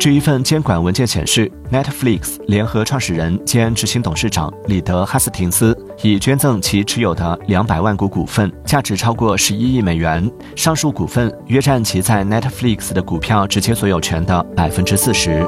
据一份监管文件显示 netflix 联合创始人兼执行董事长里德哈斯廷斯已捐赠其持有的两百万股股份价值超过十一亿美元上述股份约占其在 netflix 的股票直接所有权的百分之四十。